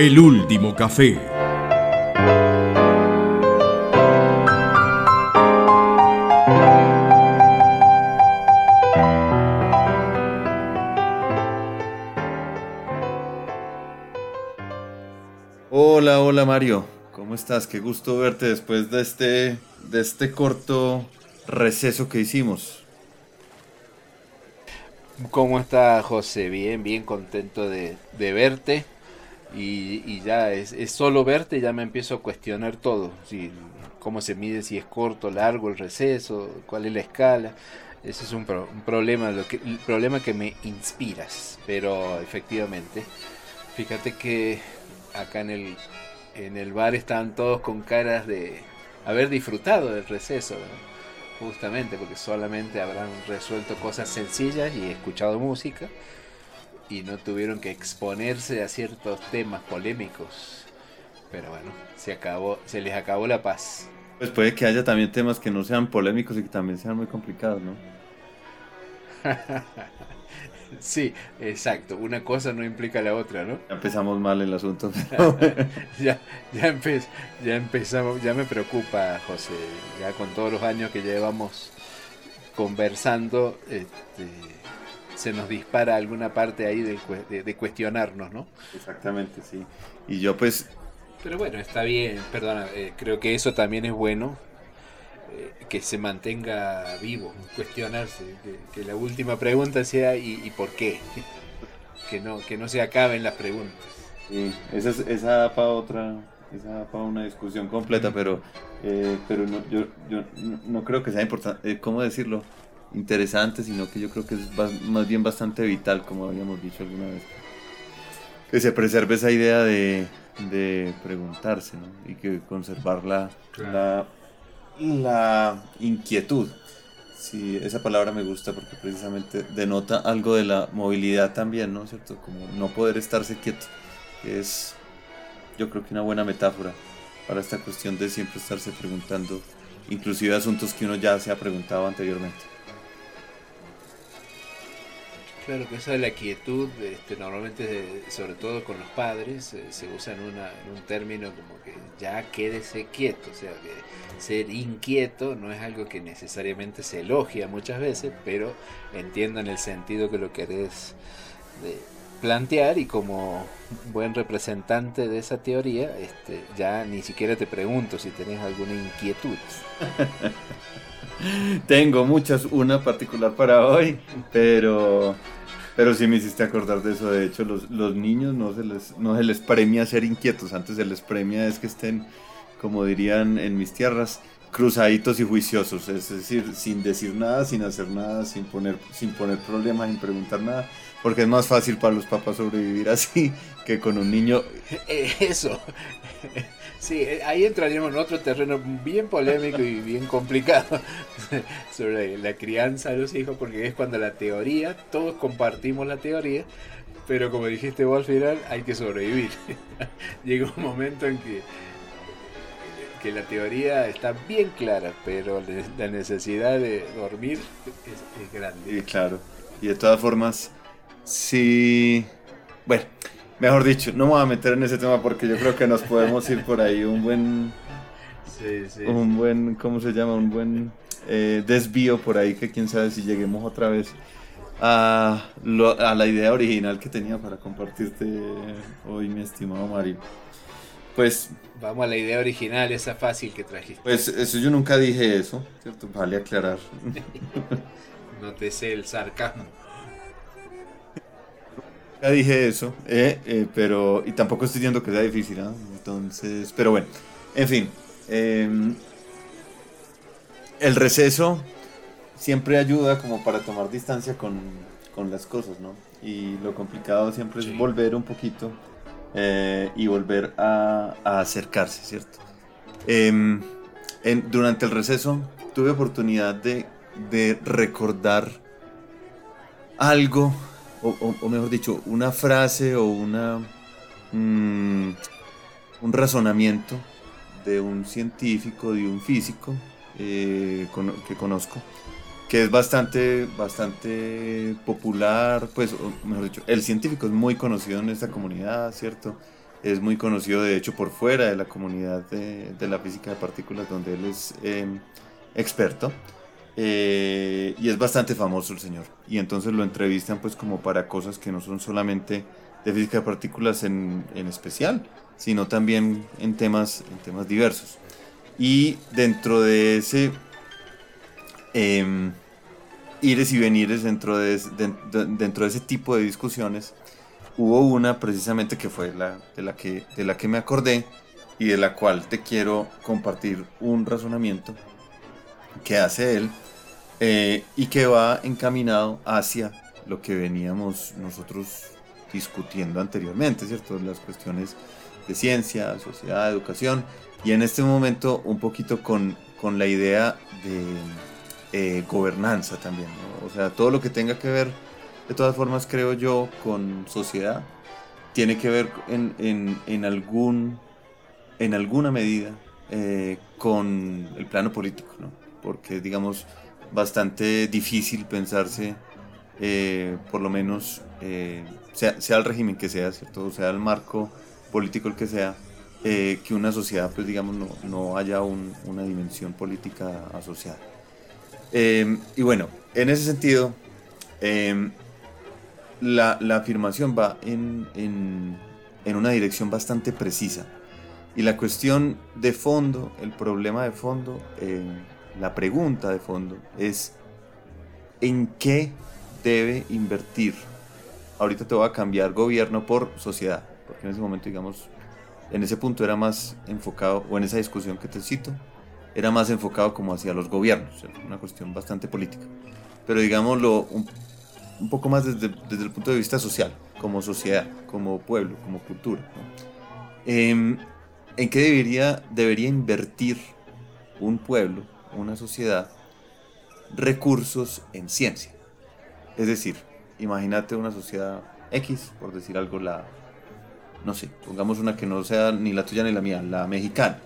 El último café. Hola, hola Mario, ¿cómo estás? Qué gusto verte después de este, de este corto receso que hicimos. ¿Cómo está José? Bien, bien contento de, verte. Y, ya es, solo verte, ya me empiezo a cuestionar todo. Si, cómo se mide, si es corto, largo el receso, cuál es la escala. Ese es un, problema, lo que, el problema que me inspiras. Pero efectivamente, fíjate que acá en el, en el bar estaban todos con caras de haber disfrutado del receso justamente porque solamente habrán resuelto cosas sencillas y escuchado música y no tuvieron que exponerse a ciertos temas polémicos. Pero bueno, se acabó, se les acabó la paz. Pues puede que haya también temas que no sean polémicos y que también sean muy complicados, ¿no? Sí, exacto. Una cosa no implica la otra, ¿no? Ya empezamos mal el asunto. ya, ya, ya empezamos, ya me preocupa, José. Ya con todos los años que llevamos conversando, este, se nos dispara alguna parte ahí de, de cuestionarnos, ¿no? Exactamente, sí. Y yo pues... Pero bueno, está bien, perdona, eh, creo que eso también es bueno eh, que se mantenga vivo, cuestionarse, que, la última pregunta sea ¿y, por qué? que no, que no se acaben las preguntas. Sí, esa, esa da para otra, esa para una discusión completa, pero, eh, pero no, yo, yo no creo que sea importante, eh, ¿cómo decirlo? Interesante, sino que yo creo que es más bien bastante vital, como habíamos dicho alguna vez. Que se preserve esa idea de, de preguntarse, ¿no? Y que conservar la, la la inquietud. Sí, esa palabra me gusta porque precisamente denota algo de la movilidad también, ¿no? ¿Cierto? Como no poder estarse quieto. Es, yo creo que una buena metáfora para esta cuestión de siempre estarse preguntando, inclusive asuntos que uno ya se ha preguntado anteriormente. Claro que eso de la quietud, este, normalmente, sobre todo con los padres, eh, se usa en, un término como que ya quédese quieto, o sea, que ser inquieto no es algo que necesariamente se elogia muchas veces, pero entiendo en el sentido que lo querés plantear y como buen representante de esa teoría, este, ya ni siquiera te pregunto si tenés alguna inquietud. Tengo muchas, una particular para hoy, pero pero sí me hiciste acordar de eso. De hecho, los, los niños no se, les, no se les premia ser inquietos. Antes se les premia es que estén, como dirían en mis tierras, cruzaditos y juiciosos. Es decir, sin decir nada, sin hacer nada, sin poner, sin poner problemas, sin preguntar nada. Porque es más fácil para los papás sobrevivir así que con un niño. Eso. Sí, eh, ahí entraríamos en otro terreno bien polémico y bien complicado sobre la crianza de los hijos, porque es cuando la teoría, todos compartimos la teoría, pero como dijiste vos al final, hay que sobrevivir. Llega un momento en que, que la teoría está bien clara, pero la necesidad de dormir es, grande. Y claro, y de todas formas, sí, bueno Mejor dicho, no me voy a meter en ese tema porque yo creo que nos podemos ir por ahí un buen. Sí, sí. Un buen, ¿cómo se llama? Un buen eh, desvío por ahí que quién sabe si lleguemos otra vez a, a la idea original que tenía para compartirte hoy, mi estimado Mario. Pues. Vamos a la idea original, esa fácil que trajiste. Pues eso yo nunca dije eso, ¿cierto? Vale aclarar. no te sé el sarcasmo. Ya dije eso, eh, eh, pero y tampoco estoy diciendo que sea difícil, ¿no? Entonces, pero bueno, en fin, em, el receso siempre ayuda como para tomar distancia con, con las cosas, ¿no? Y lo complicado siempre es volver un poquito eh, y volver a, a acercarse, ¿cierto? Em, en, durante el receso tuve oportunidad de, de recordar algo o, mejor dicho, una frase o una, mm, un razonamiento de un científico, de un físico eh, que conozco, que es bastante, bastante popular, pues, mejor dicho, el científico es muy conocido en esta comunidad, ¿cierto? es muy conocido de hecho por fuera de la comunidad de, la física de partículas donde él es em, experto. Eh, y es bastante famoso el señor. Y entonces lo entrevistan pues como para cosas que no son solamente de física de partículas en, en especial, sino también en temas, en temas diversos. Y dentro de ese eh, ires y venires, dentro de, dentro de ese tipo de discusiones, hubo una precisamente que fue la, de, la que, de la que me acordé y de la cual te quiero compartir un razonamiento que hace él eh, y que va encaminado hacia lo que veníamos nosotros discutiendo anteriormente, ¿cierto? Las cuestiones de ciencia, sociedad, educación y en este momento un poquito con, con la idea de eh, gobernanza también, o sea, todo lo que tenga que ver, de todas formas creo yo, con sociedad, tiene que ver en, en, en algún, en alguna medida eh, con el plano político, ¿no? Porque es, digamos, bastante difícil pensarse, eh, por lo menos, sea, sea, el régimen que sea, ¿cierto? O sea el marco político el que sea, eh, que una sociedad, pues digamos, no, no haya una dimensión política asociada. Eh, y bueno, en ese sentido, eh, la, la, afirmación va en, en, en, una dirección bastante precisa. Y la cuestión de fondo, el problema de fondo, la pregunta de fondo es, ¿en qué debe invertir? Ahorita te voy a cambiar gobierno por sociedad, porque en ese momento, digamos, en ese punto era más enfocado, o en esa discusión que te cito, era más enfocado como hacia los gobiernos, una cuestión bastante política. Pero digámoslo un, poco más desde, desde, el punto de vista social, como sociedad, como pueblo, como cultura. Eh, ¿En qué debería, debería invertir un pueblo, una sociedad, recursos en ciencia? Es decir, imagínate una sociedad X, por decir algo, la no sé, pongamos una que no sea ni la tuya ni la mía, la mexicana,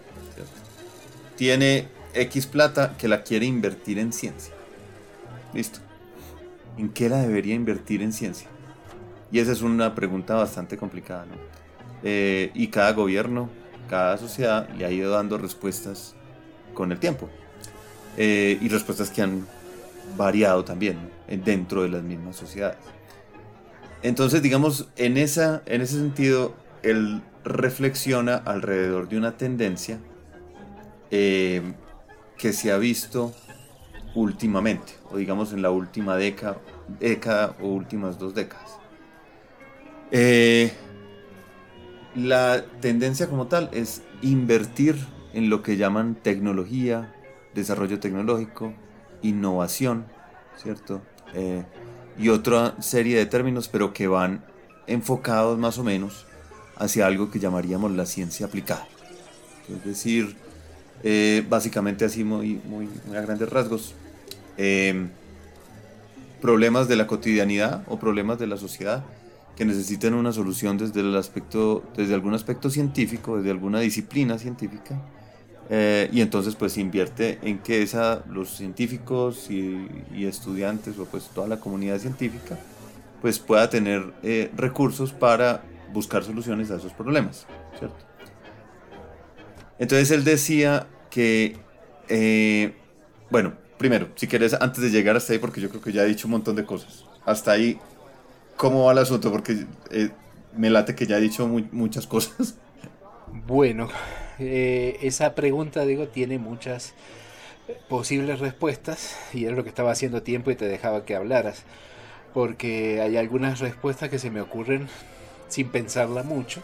tiene X plata que la quiere invertir en ciencia. Listo. ¿En qué la debería invertir en ciencia? Y esa es una pregunta bastante complicada, ¿no? Eh, y cada gobierno, cada sociedad le ha ido dando respuestas con el tiempo. Eh, y respuestas que han variado también dentro de las mismas sociedades. Entonces, digamos, en, esa, en ese sentido, él reflexiona alrededor de una tendencia eh, que se ha visto últimamente, o digamos en la última década, década o últimas dos décadas. Eh, la tendencia como tal es invertir en lo que llaman tecnología, desarrollo tecnológico, innovación, ¿cierto? Eh, y otra serie de términos, pero que van enfocados más o menos hacia algo que llamaríamos la ciencia aplicada. Es decir, eh, básicamente así muy, muy, a grandes rasgos, em, problemas de la cotidianidad o problemas de la sociedad que necesitan una solución desde el aspecto, desde algún aspecto científico, desde alguna disciplina científica, eh, y entonces pues invierte en que esa, los científicos y, estudiantes o pues toda la comunidad científica pues pueda tener eh, recursos para buscar soluciones a esos problemas. Entonces él decía que, eh, bueno, primero, si quieres, antes de llegar hasta ahí, porque yo creo que ya he dicho un montón de cosas, hasta ahí, ¿cómo va el asunto? Porque me late que ya he dicho muchas cosas. Bueno, eh, esa pregunta, digo, tiene muchas posibles respuestas y es lo que estaba haciendo tiempo y te dejaba que hablaras, porque hay algunas respuestas que se me ocurren sin pensarla mucho.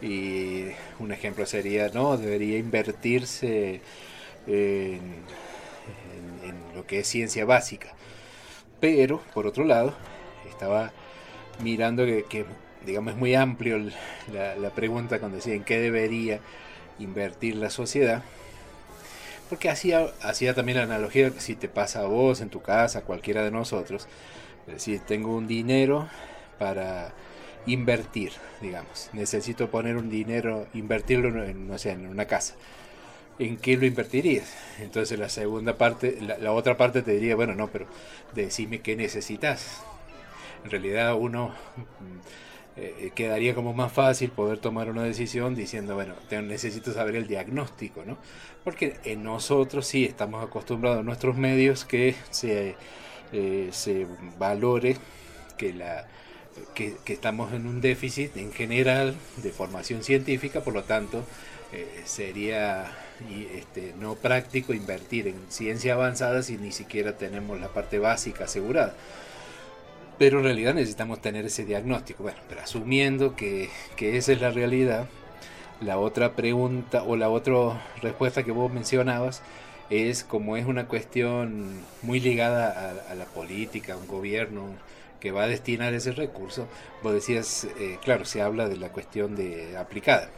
Y un ejemplo sería, no, debería invertirse en, lo que es ciencia básica. Pero, por otro lado, estaba mirando que, digamos, es muy amplio la, la, pregunta cuando decía en qué debería invertir la sociedad. Porque hacía, hacía también la analogía si te pasa a vos, en tu casa, cualquiera de nosotros. Es decir, tengo un dinero para invertir, digamos. Necesito poner un dinero, invertirlo en, no en una casa. ¿En qué lo invertirías? Entonces la segunda parte, la, otra parte te diría, bueno, no, pero decime qué necesitas. En realidad uno eh, quedaría como más fácil poder tomar una decisión diciendo, bueno, necesito saber el diagnóstico, ¿no? Porque en nosotros sí estamos acostumbrados a nuestros medios que se, eh, se valore que, la, que, estamos en un déficit en general de formación científica, por lo tanto eh, sería este, no práctico invertir en ciencia avanzada si ni siquiera tenemos la parte básica asegurada. Pero en realidad necesitamos tener ese diagnóstico. Bueno, pero asumiendo que, esa es la realidad, la otra pregunta o la otra respuesta que vos mencionabas es como es una cuestión muy ligada a, la política, a un gobierno que va a destinar ese recurso, vos decías, eh, claro, se habla de la cuestión de aplicada.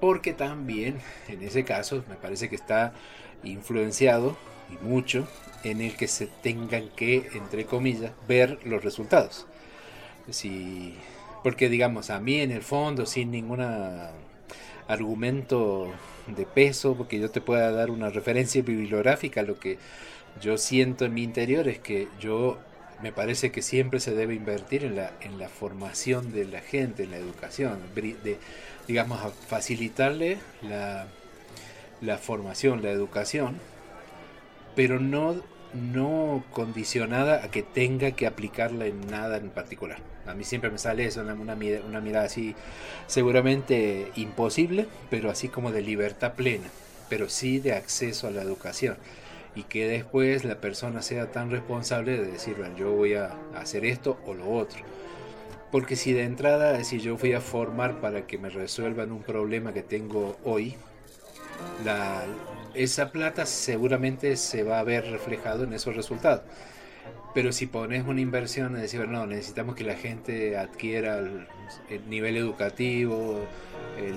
Porque también, en ese caso, me parece que está influenciado y mucho en el que se tengan que, entre comillas, ver los resultados. Si, porque digamos, a mí en el fondo, sin ningún argumento de peso, porque yo te pueda dar una referencia bibliográfica, lo que yo siento en mi interior es que yo me parece que siempre se debe invertir en la, en la formación de la gente, en la educación, de, digamos, facilitarle la, la formación, la educación, pero no no condicionada a que tenga que aplicarla en nada en particular. A mí siempre me sale eso, una, una, una mirada así, seguramente imposible, pero así como de libertad plena, pero sí de acceso a la educación. Y que después la persona sea tan responsable de decir, bueno, yo voy a hacer esto o lo otro. Porque si de entrada, si yo fui a formar para que me resuelvan un problema que tengo hoy, la, esa plata seguramente se va a ver reflejado en esos resultados. Pero si pones una inversión en decir, no, necesitamos que la gente adquiera el, nivel educativo, el,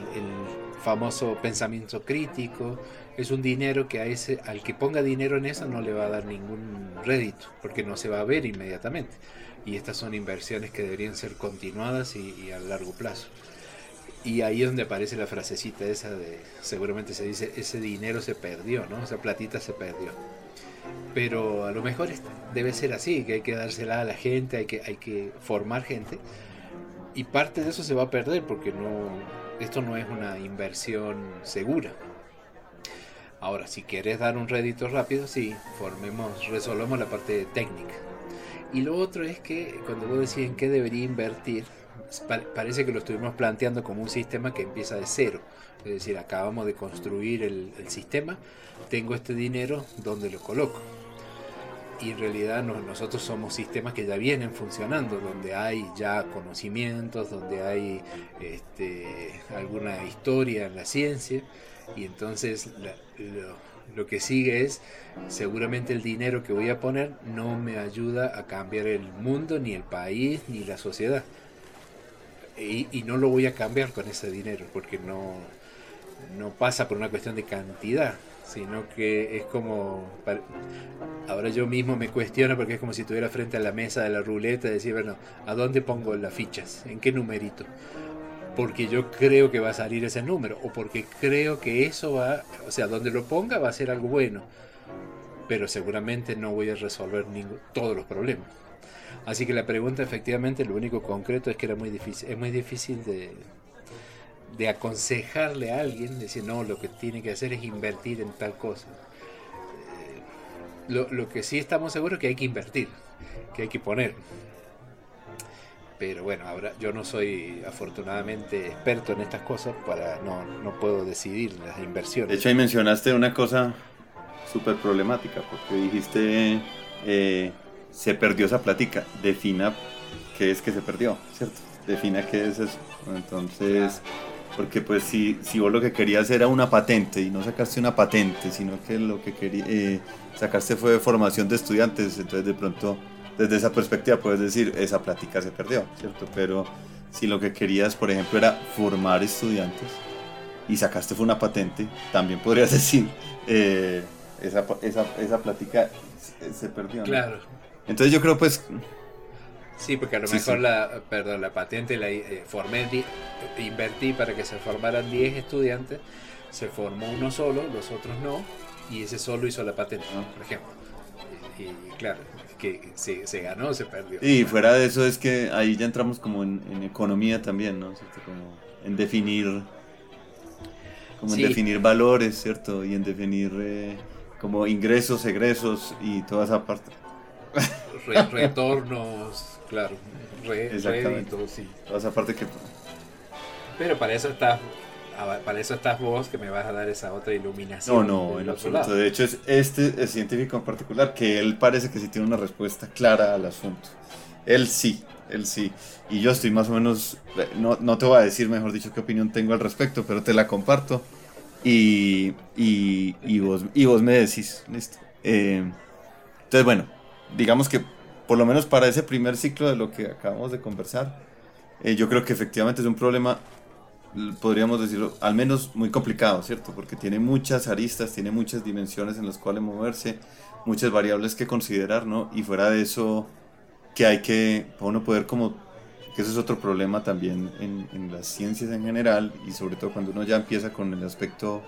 famoso pensamiento crítico, es un dinero que a ese, al que ponga dinero en eso no le va a dar ningún rédito, porque no se va a ver inmediatamente. Y estas son inversiones que deberían ser continuadas y a largo plazo. Y ahí es donde aparece la frasecita esa de, seguramente se dice, ese dinero se perdió, ¿no? Esa platita se perdió. Pero a lo mejor debe ser así, que hay que dársela a la gente, hay que, hay que formar gente. Y parte de eso se va a perder porque no, esto no es una inversión segura. Ahora, si quieres dar un rédito rápido, sí, formemos, resolvemos la parte técnica. Y lo otro es que cuando vos decís en qué debería invertir, parece que lo estuvimos planteando como un sistema que empieza de cero. Es decir, acabamos de construir el, sistema, tengo este dinero, ¿dónde lo coloco? Y en realidad nosotros somos sistemas que ya vienen funcionando, donde hay ya conocimientos, donde hay este, alguna historia en la ciencia, y entonces lo que sigue es, seguramente el dinero que voy a poner no me ayuda a cambiar el mundo, ni el país, ni la sociedad y, no lo voy a cambiar con ese dinero porque no, no pasa por una cuestión de cantidad, sino que es como, ahora yo mismo me cuestiono porque es como si estuviera frente a la mesa de la ruleta y decir, bueno, ¿a dónde pongo las fichas? ¿En qué numerito? Porque yo creo que va a salir ese número o porque creo que eso va, o sea, donde lo ponga va a ser algo bueno, pero seguramente no voy a resolver todos los problemas. Así que la pregunta efectivamente, lo único concreto es que era muy difícil, es muy difícil de, de aconsejarle a alguien, decir, no, lo que tiene que hacer es invertir en tal cosa. Eh, lo, lo, que sí estamos seguros es que hay que invertir, que hay que poner. Pero bueno, ahora yo no soy afortunadamente experto en estas cosas, para no, no puedo decidir las inversiones. De hecho, ahí mencionaste una cosa súper problemática, porque dijiste... Eh, se perdió esa plática. Defina qué es que se perdió, ¿cierto? Defina qué es eso. Entonces, porque pues si, si vos lo que querías era una patente y no sacaste una patente, sino que lo que quería, eh, sacaste fue formación de estudiantes, entonces de pronto desde esa perspectiva puedes decir, esa plática se perdió, ¿cierto? Pero si lo que querías, por ejemplo, era formar estudiantes y sacaste fue una patente, también podrías decir, eh, esa, esa, esa plática se, perdió. Claro. Entonces yo creo pues... Sí, porque a lo mejor la, perdón, la patente la eh, formé, invertí para que se formaran 10 estudiantes, se formó uno solo, los otros no, y ese solo hizo la patente, por ejemplo. y claro, que se, se ganó, se perdió. Y fuera de eso es que ahí ya entramos como en, economía también, ¿no? Como en definir, como en definir valores, ¿cierto? Y en definir eh, como ingresos, egresos y toda esa parte. retornos, claro, re, réditos, sí. Toda esa parte que... Pero para eso está para eso estás vos que me vas a dar esa otra iluminación. No, no, en absoluto. De hecho, es este científico en particular que él parece que sí tiene una respuesta clara al asunto. Él sí, él sí. Y yo estoy más o menos, no, no te voy a decir, mejor dicho, qué opinión tengo al respecto, pero te la comparto. Y, y, y vos, y vos me decís, listo. Eh, entonces, bueno, digamos que por lo menos para ese primer ciclo de lo que acabamos de conversar, eh, yo creo que efectivamente es un problema podríamos decirlo, al menos muy complicado, ¿cierto? Porque tiene muchas aristas, tiene muchas dimensiones en las cuales moverse, muchas variables que considerar, ¿no? Y fuera de eso, que hay que, uno poder como, que eso es otro problema también en, las ciencias en general, y sobre todo cuando uno ya empieza con el aspecto,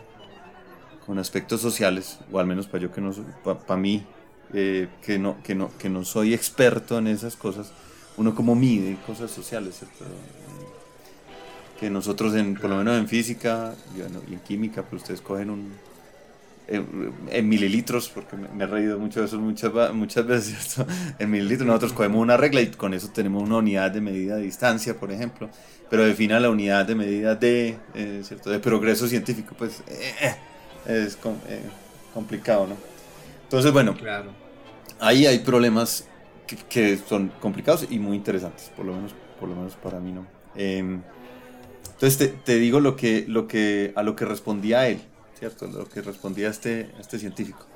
con aspectos sociales, o al menos para yo que no, para mí, eh, que, no, que, no, que no soy experto en esas cosas, uno como mide cosas sociales, ¿cierto? que nosotros, en, por lo menos en física y, en química, pues ustedes cogen un, en, mililitros, porque me, he reído mucho de eso muchas, muchas veces, En mililitros nosotros cogemos una regla y con eso tenemos una unidad de medida de distancia, por ejemplo, pero defina la unidad de medida de, eh, ¿cierto? de progreso científico, pues eh, es complicado, ¿no? Entonces, bueno, claro. ahí hay problemas que, que, son complicados y muy interesantes, por lo menos, por lo menos para mí, ¿no? Em, entonces te, digo lo que, lo que, a lo que respondía él, ¿cierto? Lo que respondía este, este científico.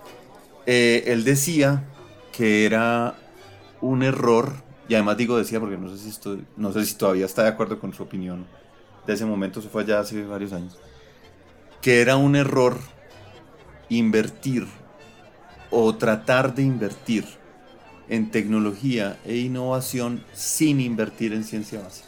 Eh, él decía que era un error, y además digo decía porque no sé si, estoy, no sé si todavía está de acuerdo con su opinión de ese momento, eso fue ya hace varios años, que era un error invertir o tratar de invertir en tecnología e innovación sin invertir en ciencia básica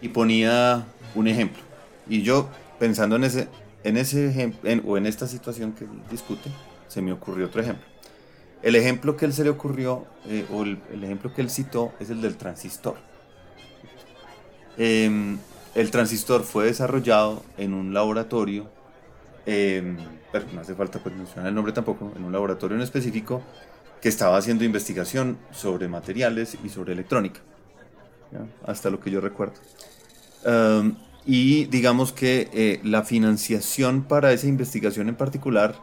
y ponía un ejemplo. Y yo, pensando en ese, en ese o en esta situación que discute, se me ocurrió otro ejemplo. El ejemplo que él se le ocurrió, eh, o el, ejemplo que él citó, es el del transistor. Em, el transistor fue desarrollado en un laboratorio, em, pero no hace falta pues, mencionar el nombre tampoco, en un laboratorio en específico que estaba haciendo investigación sobre materiales y sobre electrónica hasta lo que yo recuerdo. Um, y digamos que eh, la financiación para esa investigación en particular,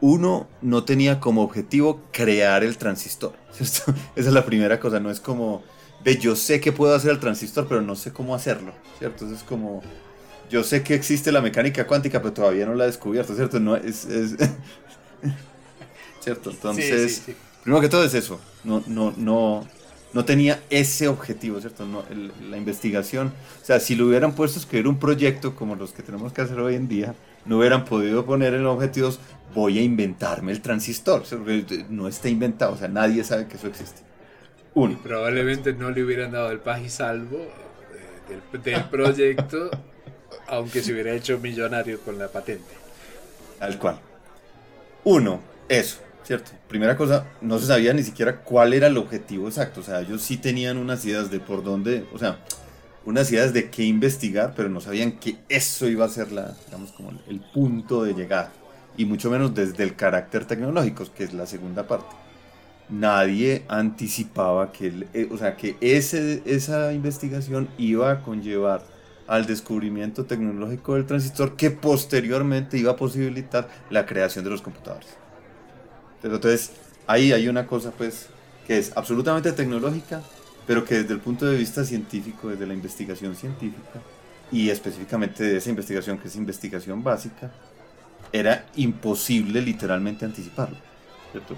uno no tenía como objetivo crear el transistor. Esa es la primera cosa, no es como, ve, yo sé que puedo hacer el transistor, pero no sé cómo hacerlo, ¿cierto? Es como, yo sé que existe la mecánica cuántica, pero todavía no la he descubierto, ¿cierto? No, es, ¿Cierto? Entonces, primero que todo es eso, no, no, no, no tenía ese objetivo, ¿cierto? No, la investigación, o sea, si lo hubieran puesto a escribir un proyecto como los que tenemos que hacer hoy en día, no hubieran podido poner en objetivos, voy a inventarme el transistor, no está inventado, o sea, nadie sabe que eso existe. Uno. probablemente no le hubieran dado el paz y salvo eh, del, del proyecto, aunque se hubiera hecho millonario con la patente. Tal cual. Uno, eso. ¿cierto? Primera cosa, no se sabía ni siquiera cuál era el objetivo exacto, o sea, ellos sí tenían unas ideas de por dónde, o sea, unas ideas de qué investigar, pero no sabían que eso iba a ser la, digamos, como el punto de llegada, y mucho menos desde el carácter tecnológico, que es la segunda parte. Nadie anticipaba que, eh, o sea, que ese, esa investigación iba a conllevar al descubrimiento tecnológico del transistor que posteriormente iba a posibilitar la creación de los computadores. Entonces, ahí hay una cosa pues que es absolutamente tecnológica, pero que desde el punto de vista científico, desde la investigación científica, y específicamente de esa investigación que es investigación básica, era imposible literalmente anticiparlo.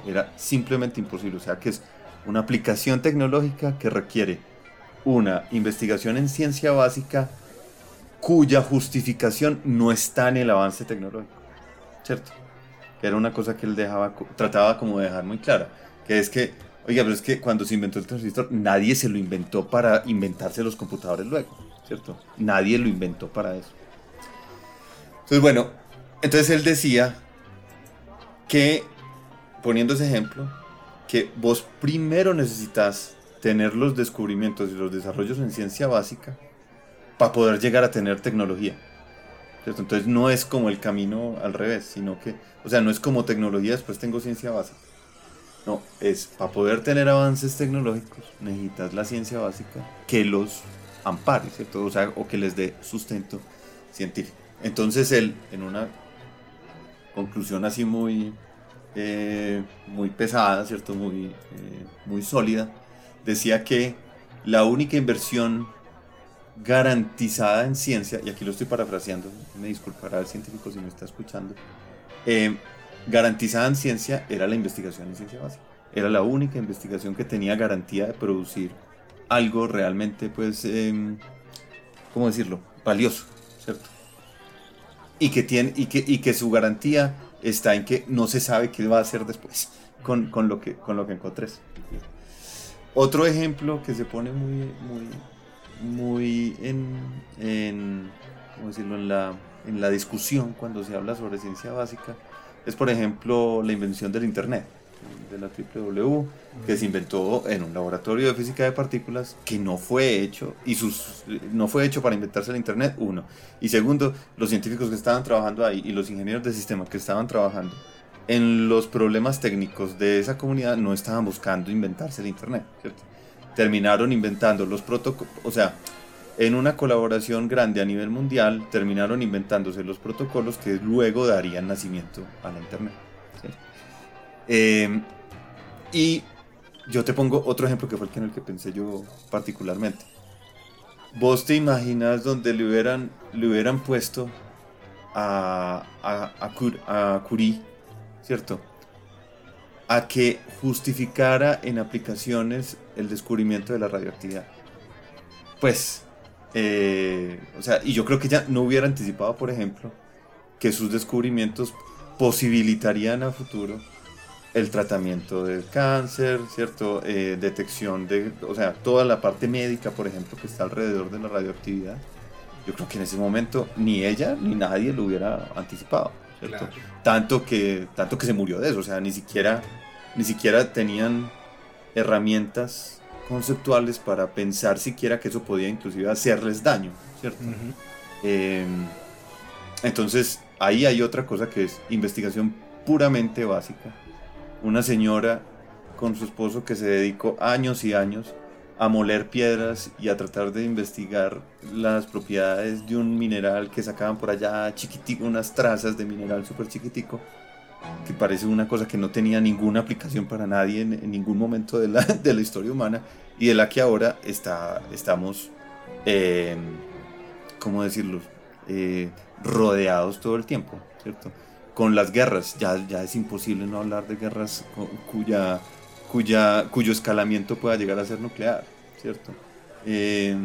Era simplemente imposible. O sea que es una aplicación tecnológica que requiere una investigación en ciencia básica cuya justificación no está en el avance tecnológico. ¿Cierto? que era una cosa que él dejaba, trataba como de dejar muy clara, que es que, oiga, pero es que cuando se inventó el transistor, nadie se lo inventó para inventarse los computadores luego, ¿cierto? Nadie lo inventó para eso. Entonces, bueno, entonces él decía que, poniendo ese ejemplo, que vos primero necesitas tener los descubrimientos y los desarrollos en ciencia básica para poder llegar a tener tecnología. Entonces no es como el camino al revés, sino que, o sea, no es como tecnología, después tengo ciencia básica. No, es para poder tener avances tecnológicos necesitas la ciencia básica que los ampare, ¿cierto? O sea, o que les dé sustento científico. Entonces él, en una conclusión así muy, eh, muy pesada, ¿cierto? Muy, eh, muy sólida, decía que la única inversión garantizada en ciencia, y aquí lo estoy parafraseando, me disculpará el científico si me está escuchando, eh, garantizada en ciencia era la investigación en ciencia básica. Era la única investigación que tenía garantía de producir algo realmente, pues, eh, ¿cómo decirlo? Valioso, ¿cierto? Y que, tiene, y, que, y que su garantía está en que no se sabe qué va a hacer después con, con lo, que, con lo que encontres. Otro ejemplo que se pone muy, muy, muy en, en, ¿cómo decirlo? en, la, en la discusión cuando se habla sobre ciencia básica es, por ejemplo, la invención del Internet, de la WW, que se inventó en un laboratorio de física de partículas que no fue hecho, y sus, no fue hecho para inventarse el Internet, uno. Y segundo, los científicos que estaban trabajando ahí y los ingenieros de sistema que estaban trabajando en los problemas técnicos de esa comunidad no estaban buscando inventarse el Internet, ¿cierto? Terminaron inventando los protocolos, o sea, en una colaboración grande a nivel mundial, terminaron inventándose los protocolos que luego darían nacimiento a la Internet. Eh, y yo te pongo otro ejemplo que fue el en el que pensé yo particularmente. Vos te imaginas donde le hubieran, le hubieran puesto a, a, a, Curie, ¿cierto? A que justificara en aplicaciones el descubrimiento de la radioactividad. Pues eh, o sea, y yo creo que ya no hubiera anticipado, por ejemplo, que sus descubrimientos posibilitarían a futuro el tratamiento del cáncer, ¿cierto? Eh, detección de, o sea, toda la parte médica, por ejemplo, que está alrededor de la radioactividad. Yo creo que en ese momento ni ella ni nadie lo hubiera anticipado, ¿cierto? Tanto, que, tanto que se murió de eso, o sea, ni siquiera, ni siquiera tenían herramientas conceptuales para pensar siquiera que eso podía inclusive hacerles daño, ¿cierto? Em, entonces, ahí hay otra cosa que es investigación puramente básica. Una señora con su esposo que se dedicó años y años a moler piedras y a tratar de investigar las propiedades de un mineral que sacaban por allá chiquitico, unas trazas de mineral súper chiquitico que parece una cosa que no tenía ninguna aplicación para nadie en, ningún momento de la, de la, historia humana y de la que ahora está, estamos, eh, ¿cómo decirlo?, eh, rodeados todo el tiempo, ¿cierto? Con las guerras, ya, ya es imposible no hablar de guerras cuya, cuya, cuyo escalamiento pueda llegar a ser nuclear, ¿cierto? Eh,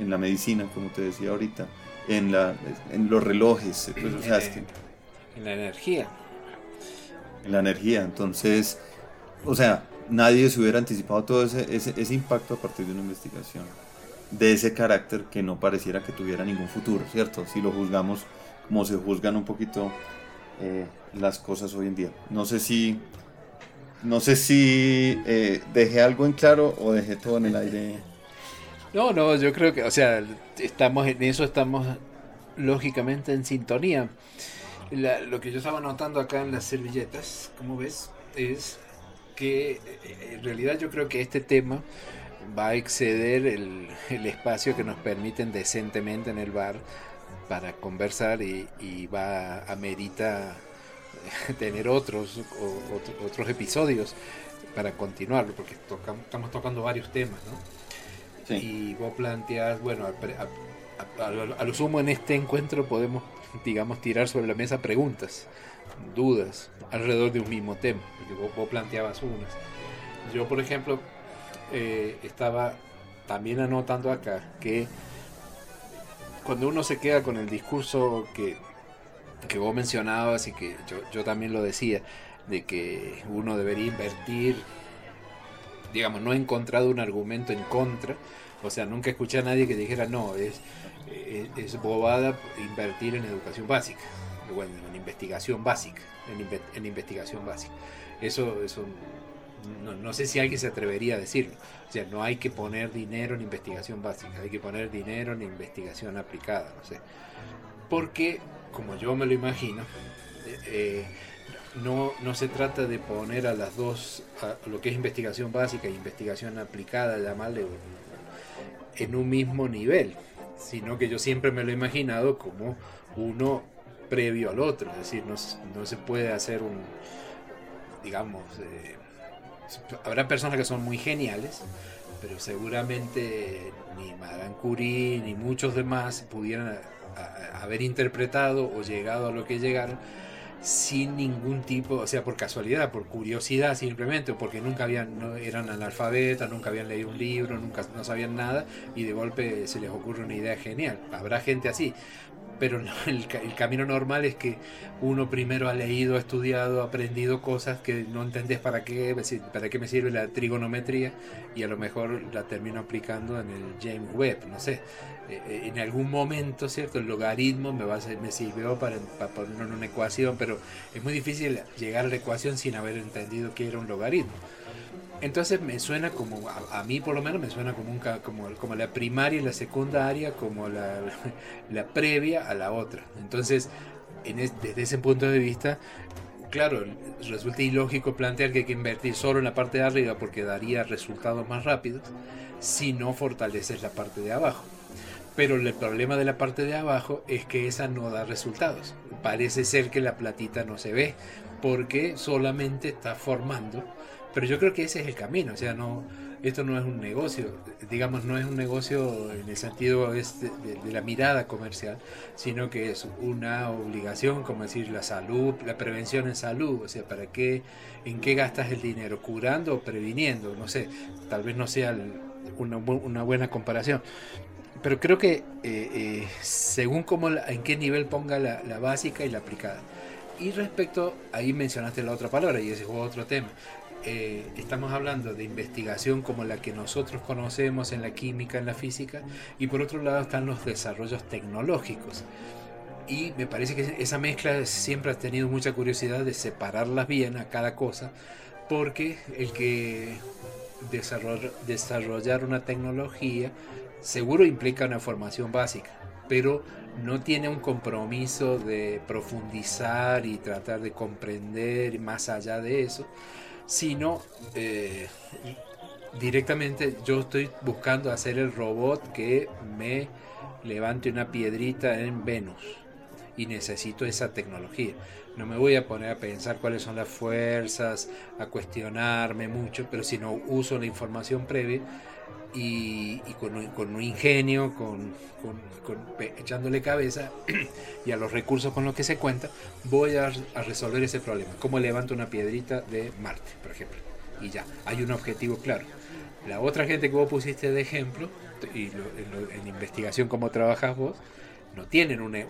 en la medicina, como te decía ahorita, en, la, en los relojes, pues, en la energía la energía. Entonces, o sea, nadie se hubiera anticipado todo ese, ese, impacto a partir de una investigación de ese carácter que no pareciera que tuviera ningún futuro, ¿cierto? Si lo juzgamos como se juzgan un poquito eh, las cosas hoy en día. No sé si, no sé si eh, dejé algo en claro o dejé todo en el aire. No, no, yo creo que, o sea, estamos en eso, estamos lógicamente en sintonía lo que yo estaba notando acá en las servilletas, como ves, es que eh, en realidad yo creo que este tema va a exceder el, espacio que nos permiten decentemente en el bar para conversar y, va a amerita tener otros otros episodios para continuarlo porque estamos tocando varios temas ¿no? y vos planteas bueno a, lo sumo en este encuentro podemos digamos, tirar sobre la mesa preguntas, dudas alrededor de un mismo tema, porque vos, planteabas unas. Yo, por ejemplo, eh, estaba también anotando acá que cuando uno se queda con el discurso que, que vos mencionabas y que yo, yo también lo decía, de que uno debería invertir, digamos, no he encontrado un argumento en contra, o sea, nunca escuché a nadie que dijera, no, es, es, bobada invertir en educación básica. bueno, en investigación básica, en, investigación básica. Eso, eso no, no, sé si alguien se atrevería a decirlo. O sea, no hay que poner dinero en investigación básica, hay que poner dinero en investigación aplicada, no sé. Porque, como yo me lo imagino, eh, eh, no, no se trata de poner a las dos, a lo que es investigación básica e investigación aplicada, llamarle en un mismo nivel, sino que yo siempre me lo he imaginado como uno previo al otro, es decir, no, no se puede hacer un, digamos, eh, habrá personas que son muy geniales, pero seguramente ni Madame Curie ni muchos demás pudieran haber interpretado o llegado a lo que llegaron sin ningún tipo, o sea, por casualidad, por curiosidad simplemente, porque nunca habían, no, eran analfabetas, nunca habían leído un libro, nunca no sabían nada y de golpe se les ocurre una idea genial. Habrá gente así, pero el, camino normal es que uno primero ha leído, ha estudiado, ha aprendido cosas que no entendés para qué, para qué me sirve la trigonometría y a lo mejor la termino aplicando en el James Webb, no sé. Eh, eh, en algún momento, ¿cierto? El logaritmo me, va a, me sirvió para, para ponerlo en una ecuación, pero es muy difícil llegar a la ecuación sin haber entendido que era un logaritmo. Entonces me suena como, a, mí por lo menos me suena como, un, como, la primaria y la secundaria, como la, la previa a la otra. Entonces, en desde ese punto de vista, claro, resulta ilógico plantear que hay que invertir solo en la parte de arriba porque daría resultados más rápidos si no fortaleces la parte de abajo. Pero el problema de la parte de abajo es que esa no da resultados. Parece ser que la platita no se ve porque solamente está formando pero yo creo que ese es el camino, o sea, no, esto no es un negocio, digamos, no es un negocio en el sentido de, la mirada comercial, sino que es una obligación, como decir, la salud, la prevención en salud, o sea, ¿para qué, en qué gastas el dinero? ¿Curando o previniendo? No sé, tal vez no sea una, una buena comparación. Pero creo que eh, eh, según cómo en qué nivel ponga la, la básica y la aplicada. Y respecto, ahí mencionaste la otra palabra y ese es otro tema. Eh, estamos hablando de investigación como la que nosotros conocemos en la química, en la física, y por otro lado están los desarrollos tecnológicos. Y me parece que esa mezcla siempre ha tenido mucha curiosidad de separarlas bien a cada cosa, porque el que desarrollar una tecnología seguro implica una formación básica, pero no tiene un compromiso de profundizar y tratar de comprender más allá de eso sino eh, directamente yo estoy buscando hacer el robot que me levante una piedrita en Venus y necesito esa tecnología. No me voy a poner a pensar cuáles son las fuerzas, a cuestionarme mucho, pero si no uso la información previa y, con, un ingenio, con, echándole cabeza y a los recursos con los que se cuenta, voy a, resolver ese problema. Como levanto una piedrita de Marte, por ejemplo. Y ya, hay un objetivo claro. La otra gente que vos pusiste de ejemplo, y en, investigación como trabajas vos, no tienen una,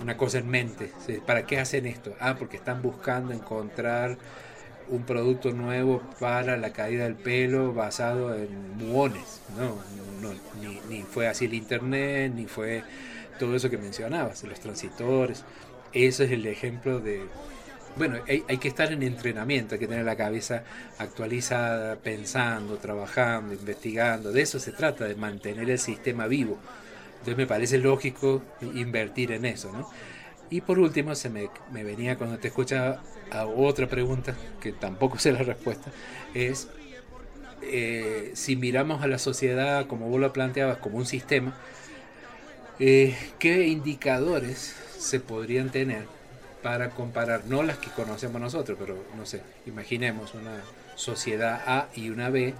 una cosa en mente. ¿Para qué hacen esto? Ah, porque están buscando encontrar un producto nuevo para la caída del pelo basado en muones. No, ni, fue así el internet, ni fue todo eso que mencionabas, los transitores. Eso es el ejemplo de... Bueno, hay, que estar en entrenamiento, hay que tener la cabeza actualizada, pensando, trabajando, investigando. De eso se trata, de mantener el sistema vivo. Entonces me parece lógico invertir en eso, ¿no? Y por último, se me venía cuando te escuchaba a otra pregunta, que tampoco sé la respuesta, es eh, si miramos a la sociedad, como vos lo planteabas, como un sistema, eh, ¿qué indicadores se podrían tener para comparar, no las que conocemos nosotros, pero no sé, imaginemos una sociedad A y una B,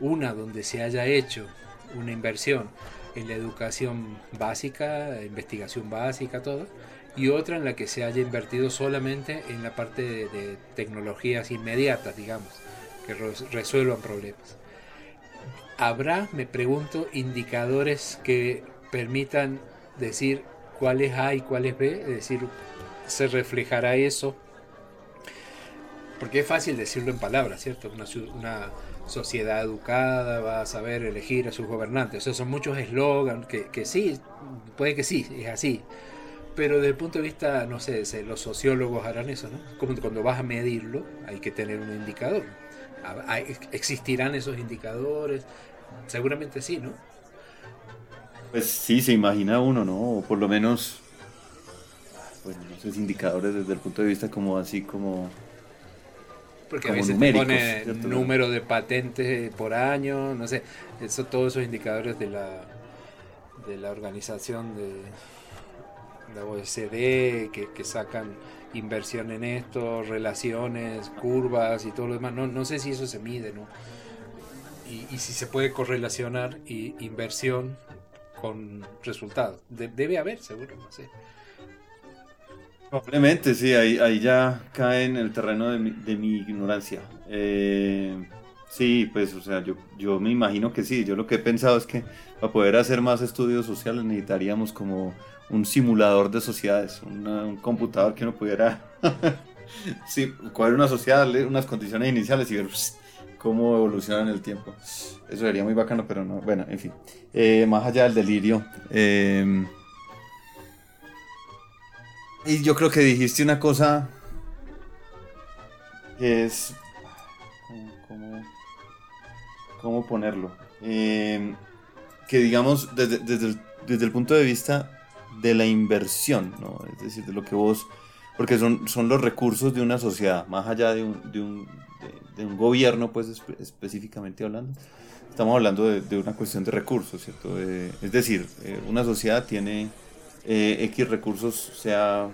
una donde se haya hecho una inversión en la educación básica, investigación básica, todo, y otra en la que se haya invertido solamente en la parte de, tecnologías inmediatas, digamos, que resuelvan problemas. ¿Habrá, me pregunto, indicadores que permitan decir cuáles A y cuáles B? Es decir, ¿se reflejará eso? Porque es fácil decirlo en palabras, ¿cierto? Una, una sociedad educada va a saber elegir a sus gobernantes. O sea, son muchos eslogans que, que sí, puede que sí, es así Pero desde el punto de vista, no sé, los sociólogos harán eso, ¿no? Como cuando vas a medirlo, hay que tener un indicador. ¿Existirán esos indicadores? Seguramente sí, ¿no? Pues sí, se imagina uno, ¿no? O por lo menos, bueno, no sé, indicadores desde el punto de vista como así como... Porque a veces te pone número de patentes por año, no sé, eso, todos esos indicadores de la, de la organización de la OECD que, sacan inversión en esto, relaciones, curvas y todo lo demás. No, no sé si eso se mide, ¿no? Y, si se puede correlacionar inversión con resultados. debe haber, seguro, no sé. Probablemente, sí, ahí, ahí ya cae en el terreno de mi, de mi ignorancia. Eh, sí, pues, o sea, yo, yo me imagino que sí. Yo lo que he pensado es que para poder hacer más estudios sociales necesitaríamos como un simulador de sociedades, un computador que uno pudiera sí, coger una sociedad, darle unas condiciones iniciales y ver cómo evoluciona en el tiempo. Eso sería muy bacano, pero no. Bueno, en fin. Eh, más allá del delirio. Em, y yo creo que dijiste una cosa que es... ¿Cómo, ponerlo? Em, que digamos, desde, desde el punto de vista de la inversión, ¿no? Es decir, de lo que vos, porque son, son los recursos de una sociedad, más allá de un, de un, de, un gobierno, pues específicamente hablando, estamos hablando de, una cuestión de recursos, ¿cierto? es decir, eh, una sociedad tiene eh, X recursos, sea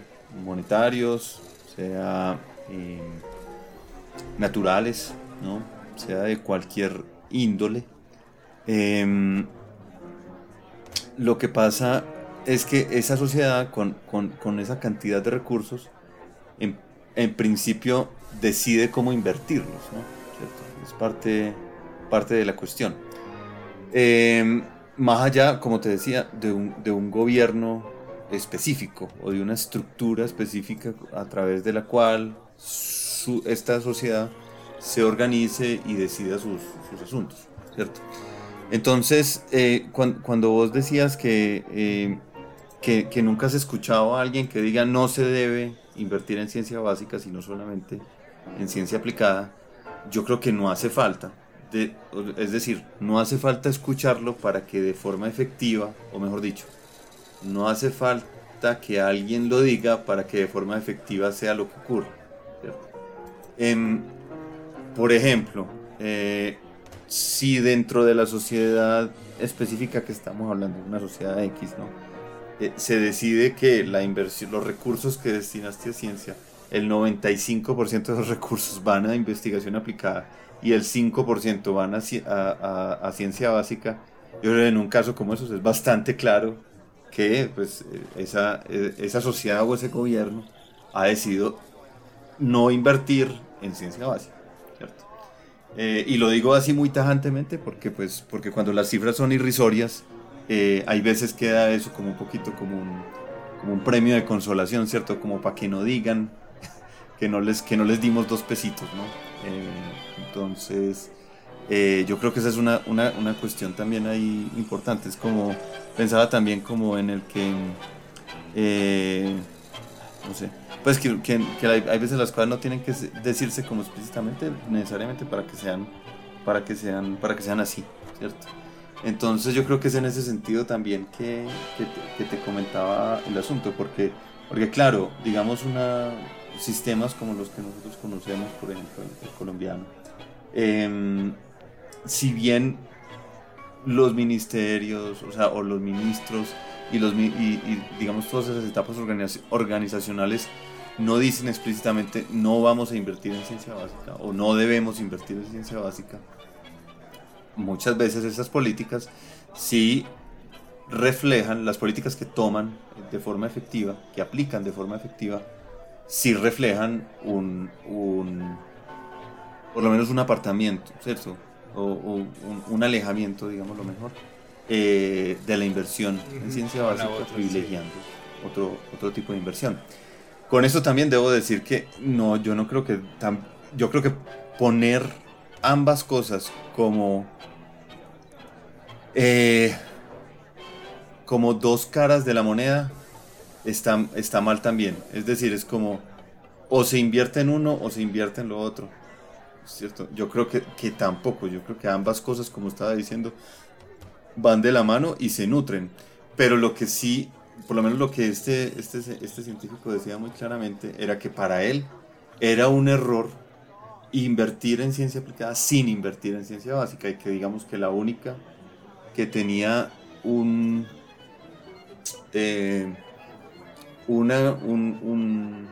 monetarios, sea eh, naturales, ¿no? Sea de cualquier índole. Em, lo que pasa es que esa sociedad con, esa cantidad de recursos, en, principio decide cómo invertirlos, ¿no? Es parte, parte de la cuestión. Em, más allá, como te decía, de un, gobierno específico o de una estructura específica a través de la cual esta sociedad se organice y decida sus, asuntos, ¿cierto? Entonces, eh, cuando, vos decías que eh, que, nunca has escuchado a alguien que diga no se debe invertir en ciencia básica, sino solamente en ciencia aplicada, yo creo que no hace falta. es decir, no hace falta escucharlo para que de forma efectiva, o mejor dicho, no hace falta que alguien lo diga para que de forma efectiva sea lo que ocurre. Em, por ejemplo, eh, si dentro de la sociedad específica que estamos hablando, una sociedad X, ¿no? Eh, se decide que la inversión, los recursos que destinaste a ciencia, el 95% de los recursos van a investigación aplicada y el 5% van a, ciencia básica, yo creo que en un caso como eso es bastante claro que pues, eh, esa, eh, esa sociedad o ese gobierno ha decidido no invertir en ciencia básica. y lo digo así muy tajantemente porque, pues, porque cuando las cifras son irrisorias, eh, hay veces queda eso como un poquito como un, como un premio de consolación, ¿cierto? Como para que no digan que no les, que no les dimos dos pesitos, ¿no? Eh, entonces, eh, yo creo que esa es una, una, una, cuestión también ahí importante. Es como, pensaba también como en el que, no sé, pues que, que, que, hay veces las cosas no tienen que decirse como explícitamente, necesariamente para que sean, para que sean, para que sean así, ¿cierto? Entonces yo creo que es en ese sentido también que, te, comentaba el asunto, porque, porque claro, digamos una, sistemas como los que nosotros conocemos, por ejemplo, el colombiano, em, si bien los ministerios, o sea, o los ministros y, los, y, digamos todas esas etapas organizacionales no dicen explícitamente no vamos a invertir en ciencia básica o no debemos invertir en ciencia básica, muchas veces esas políticas sí reflejan, las políticas que toman de forma efectiva, que aplican de forma efectiva, sí reflejan un, por lo menos un apartamiento, ¿cierto? O, un, alejamiento, digamos lo mejor, eh, de la inversión en ciencia básica, privilegiando otro, otro tipo de inversión. Con esto también debo decir que no, yo no creo que, yo creo que poner ambas cosas como, eh, como dos caras de la moneda está, está mal también. Es decir, es como o se invierte en uno o se invierte en lo otro. ¿Cierto? Yo creo que, que tampoco, yo creo que ambas cosas, como estaba diciendo, van de la mano y se nutren. Pero lo que sí, por lo menos lo que este, este, este científico decía muy claramente, era que para él era un error invertir en ciencia aplicada sin invertir en ciencia básica y que digamos que la única que tenía un... Eh, una, un, un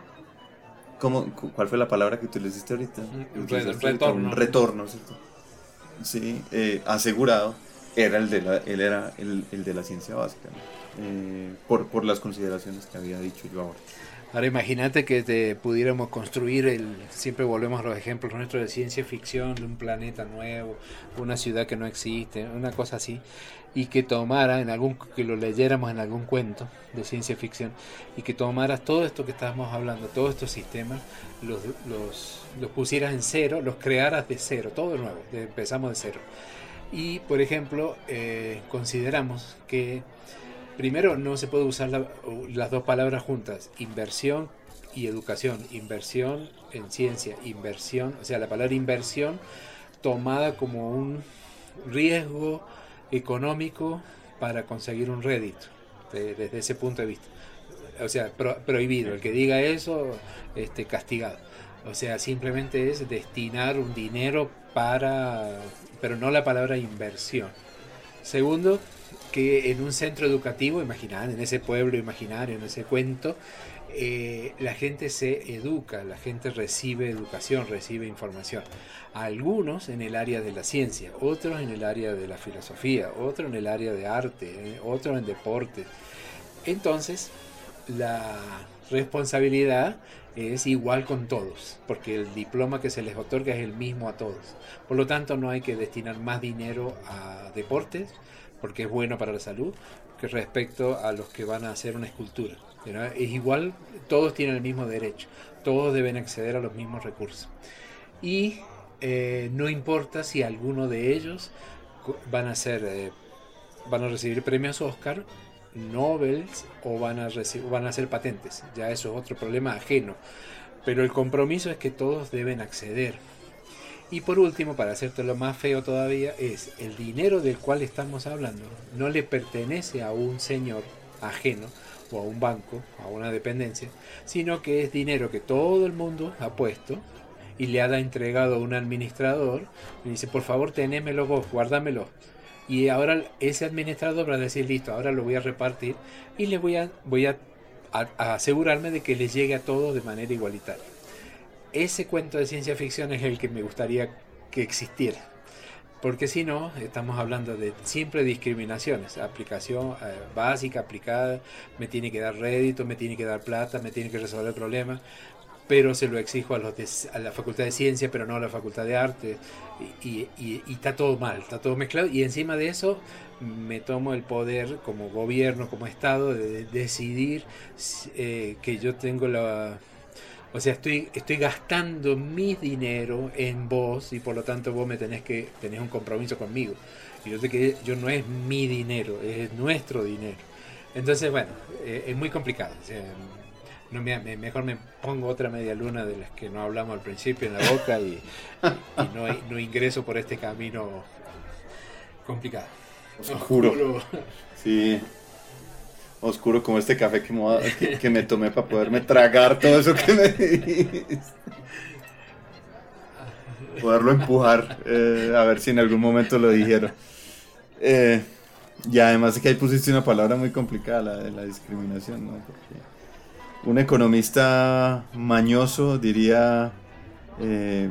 ¿cómo, ¿Cuál fue la palabra que utilizaste ahorita? Un retorno. Un retorno, Sí, eh, asegurado era el de la, él era el, el de la ciencia básica, eh, por, por las consideraciones que había dicho yo ahora. Ahora imagínate que te pudiéramos construir el, siempre volvemos a los ejemplos nuestros de ciencia ficción, de un planeta nuevo, una ciudad que no existe, una cosa así, y que tomara en algún, que lo leyéramos en algún cuento de ciencia ficción, y que tomaras todo esto que estábamos hablando, todos estos sistemas, los, los, los pusieras en cero, los crearas de cero, todo de nuevo, empezamos de cero. Y por ejemplo, eh, consideramos que Primero, no se puede usar las dos palabras juntas, inversión y educación. Inversión en ciencia, inversión, o sea, la palabra inversión tomada como un riesgo económico para conseguir un rédito, desde ese punto de vista. O sea, prohibido. El que diga eso, este, castigado. O sea, simplemente es destinar un dinero para, pero no la palabra inversión. Segundo, que en un centro educativo, imaginario, en ese pueblo imaginario, en ese cuento, eh, la gente se educa, la gente recibe educación, recibe información. Algunos en el área de la ciencia, otros en el área de la filosofía, otros en el área de arte, eh, otros en deporte. Entonces, la responsabilidad es igual con todos, porque el diploma que se les otorga es el mismo a todos. Por lo tanto, no hay que destinar más dinero a deportes, porque es bueno para la salud, que respecto a los que van a hacer una escultura. Es igual, todos tienen el mismo derecho, todos deben acceder a los mismos recursos. Y eh, no importa si alguno de ellos van a ser, eh, van a recibir premios Oscar, Nobel o van a van a ser patentes. Ya eso es otro problema ajeno. Pero el compromiso es que todos deben acceder y por último, para hacerte lo más feo todavía, es el dinero del cual estamos hablando no le pertenece a un señor ajeno o a un banco, a una dependencia, sino que es dinero que todo el mundo ha puesto y le ha entregado a un administrador dice, por favor, tenémelo vos, guárdamelo. Y ahora ese administrador va a decir, listo, ahora lo voy a repartir y le voy a, voy a asegurarme de que les llegue a todos de manera igualitaria ese cuento de ciencia ficción es el que me gustaría que existiera. Porque si no, estamos hablando de siempre discriminaciones. Aplicación eh, básica, aplicada, me tiene que dar rédito, me tiene que dar plata, me tiene que resolver problemas, pero se lo exijo a, los a la facultad de ciencia, pero no a la facultad de arte. Y, está todo mal, está todo mezclado. Y encima de eso, me tomo el poder como gobierno, como Estado, de, decidir eh, que yo tengo la o sea, estoy, estoy gastando mi dinero en vos y por lo tanto vos me tenés que tenés un compromiso conmigo. Y yo sé que yo no es mi dinero, es nuestro dinero. Entonces, bueno, eh, es muy complicado. no me, mejor me pongo otra media luna de las que no hablamos al principio en la boca y, no, no, ingreso por este camino complicado. Oscuro. Sí oscuro como este café que me, tomé para poderme tragar todo eso que me dijiste. Poderlo empujar, eh, a ver si en algún momento lo dijeron. Eh, y además es que ahí pusiste una palabra muy complicada, la de la discriminación, ¿no? un economista mañoso diría, eh,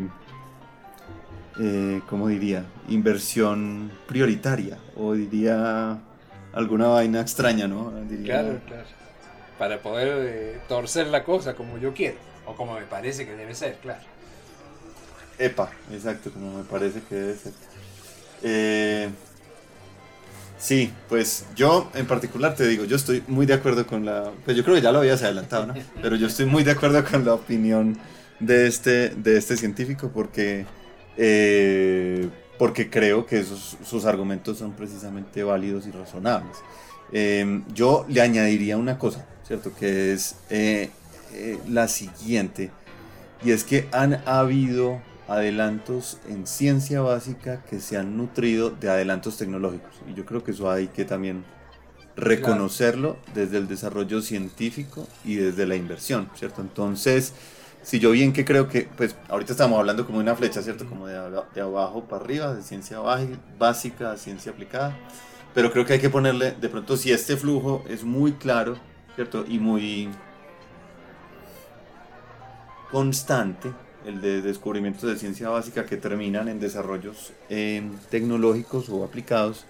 ¿cómo diría? Inversión prioritaria, o diría alguna vaina extraña, ¿no? Claro, claro. Para poder eh, torcer la cosa como yo quiero, o como me parece que debe ser, claro. Epa, exacto, como me parece que debe ser. Eh, sí, pues yo en particular te digo, yo estoy muy de acuerdo con la... Pues yo creo que ya lo habías adelantado, ¿no? Pero yo estoy muy de acuerdo con la opinión de este, de este científico porque... Eh, porque creo que esos, sus argumentos son precisamente válidos y razonables. Em, yo le añadiría una cosa, ¿cierto? Que es eh, eh, la siguiente. Y es que han habido adelantos en ciencia básica que se han nutrido de adelantos tecnológicos. Y yo creo que eso hay que también reconocerlo desde el desarrollo científico y desde la inversión, ¿cierto? Entonces, si yo bien que creo que, pues ahorita estamos hablando como de una flecha, ¿cierto? Como de, de abajo para arriba, de ciencia básica a ciencia aplicada, pero creo que hay que ponerle, de pronto, si este flujo es muy claro, ¿cierto? Y muy constante, el de descubrimientos de ciencia básica que terminan en desarrollos eh, tecnológicos o aplicados,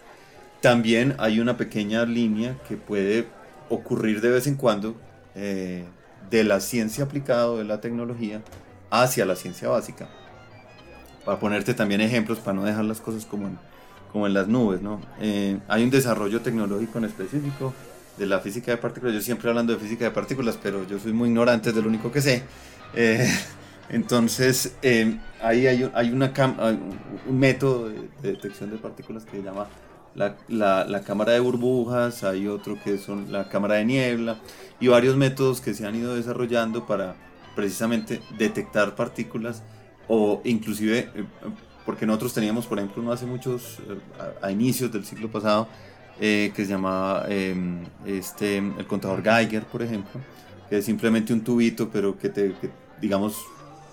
también hay una pequeña línea que puede ocurrir de vez en cuando eh, de la ciencia aplicada o de la tecnología hacia la ciencia básica. Para ponerte también ejemplos, para no dejar las cosas como en, como en las nubes, ¿no? Eh, hay un desarrollo tecnológico en específico de la física de partículas. Yo siempre hablando de física de partículas, pero yo soy muy ignorante, es de lo único que sé. Entonces, eh, ahí hay, hay, una un método de, detección de partículas que se llama la, la, cámara de burbujas, hay otro que son la cámara de niebla y varios métodos que se han ido desarrollando para precisamente detectar partículas o inclusive, eh, porque nosotros teníamos, por ejemplo, no hace muchos, eh, a, inicios del siglo pasado, que se llamaba em, este, el contador Geiger, por ejemplo, que es simplemente un tubito, pero que te, digamos,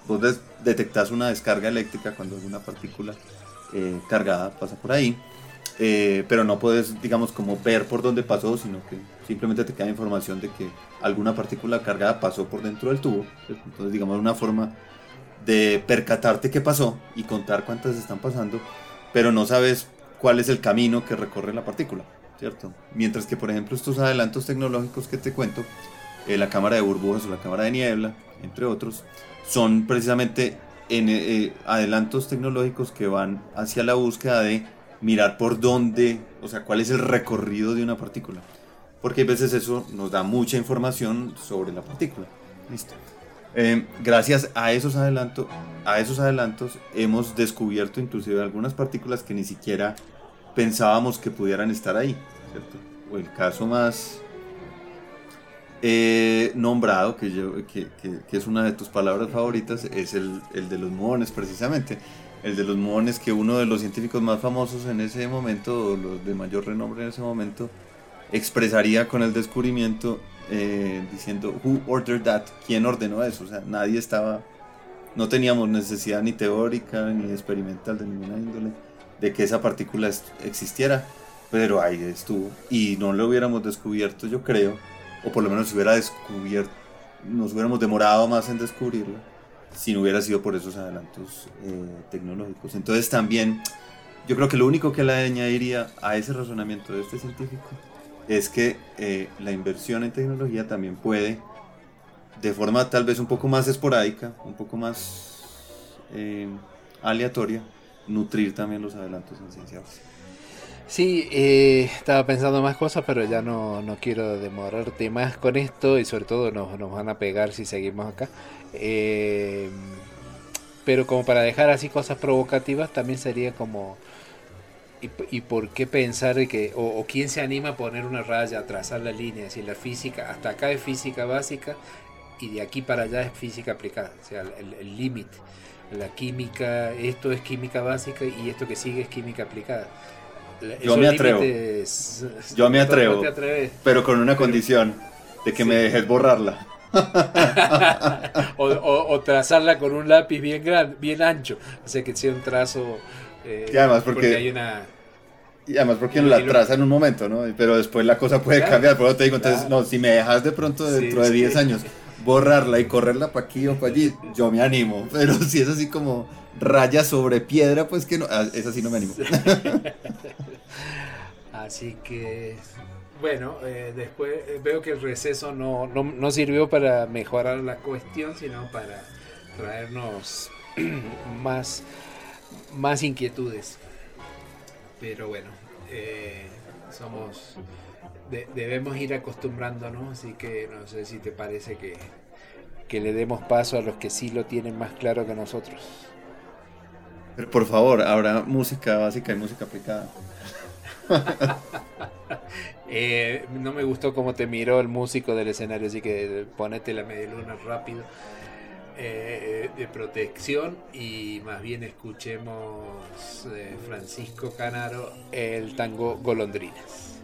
vos detectas una descarga eléctrica cuando alguna partícula eh, cargada pasa por ahí, eh, pero no puedes, digamos, como ver por dónde pasó, sino que simplemente te queda información de que alguna partícula cargada pasó por dentro del tubo. Entonces, digamos, una forma de percatarte qué pasó y contar cuántas están pasando, pero no sabes cuál es el camino que recorre la partícula, ¿cierto? Mientras que, por ejemplo, estos adelantos tecnológicos que te cuento, eh, la cámara de burbujas o la cámara de niebla, entre otros, son precisamente en, eh, adelantos tecnológicos que van hacia la búsqueda de mirar por dónde, o sea, cuál es el recorrido de una partícula. Porque a veces eso nos da mucha información sobre la partícula. Listo. Eh, gracias a esos, adelantos, a esos adelantos hemos descubierto inclusive algunas partículas que ni siquiera pensábamos que pudieran estar ahí. ¿cierto? O el caso más he nombrado, que, yo, que, que, es una de tus palabras favoritas, es el, el, de los muones precisamente. El de los muones que uno de los científicos más famosos en ese momento, o los de mayor renombre en ese momento, expresaría con el descubrimiento eh, diciendo, Who ordered that? ¿Quién ordenó eso? O sea, nadie estaba, no teníamos necesidad ni teórica ni experimental de ninguna índole de que esa partícula existiera, pero ahí estuvo. Y no lo hubiéramos descubierto, yo creo, o por lo menos hubiera descubierto, nos hubiéramos demorado más en descubrirlo si no hubiera sido por esos adelantos eh, tecnológicos. Entonces también yo creo que lo único que le añadiría a ese razonamiento de este científico es que eh, la inversión en tecnología también puede, de forma tal vez un poco más esporádica, un poco más eh, aleatoria, nutrir también los adelantos en Sí, eh, estaba pensando más cosas, pero ya no, no, quiero demorarte más con esto y sobre todo nos, nos van a pegar si seguimos acá. Eh, pero como para dejar así cosas provocativas, también sería como... ¿Y, por qué pensar que, o, quién se anima a poner una raya, a trazar la línea? Si la física, hasta acá es física básica y de aquí para allá es física aplicada, o sea, el límite. La química, esto es química básica y esto que sigue es química aplicada yo me atrevo. Yo me atrevo. pero con una condición de que me dejes borrarla. o, trazarla con un lápiz bien grande, bien ancho. O sea que sea un trazo. Eh, y además porque, hay una. Y además porque uno la traza en un momento, ¿no? Pero después la cosa puede cambiar. Por eso te digo, entonces, no, si me dejas de pronto dentro de 10 años borrarla y correrla para aquí o para allí, yo me animo. Pero si es así como raya sobre piedra, pues que no, ah, es así no me animo. Así que, bueno, eh, después eh, veo que el receso no, no, sirvió para mejorar la cuestión, sino para traernos más, más inquietudes. Pero bueno, eh, somos debemos ir acostumbrándonos, así que no sé si te parece que, que le demos paso a los que sí lo tienen más claro que nosotros. Pero por favor, habrá música básica y música aplicada. Eh, no me gustó cómo te miró el músico del escenario, así que ponete la media luna rápido eh, de protección y más bien escuchemos eh, Francisco Canaro el tango Golondrinas.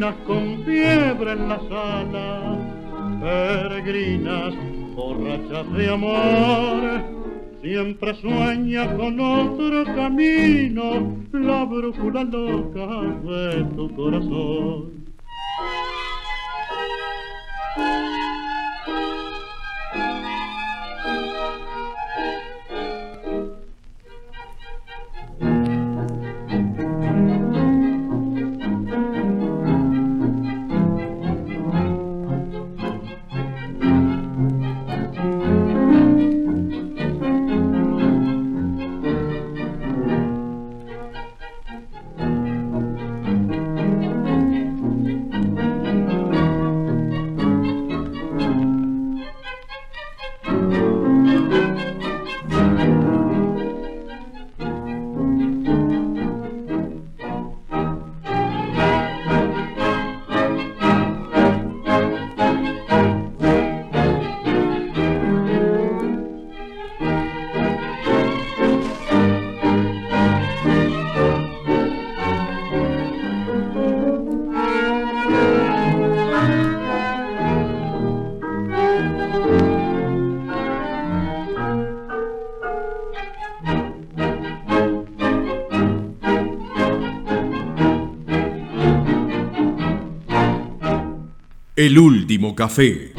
Con fiebre en la sala, peregrinas borrachas de amor. Siempre sueña con otro camino, la brújula loca de tu corazón. Café.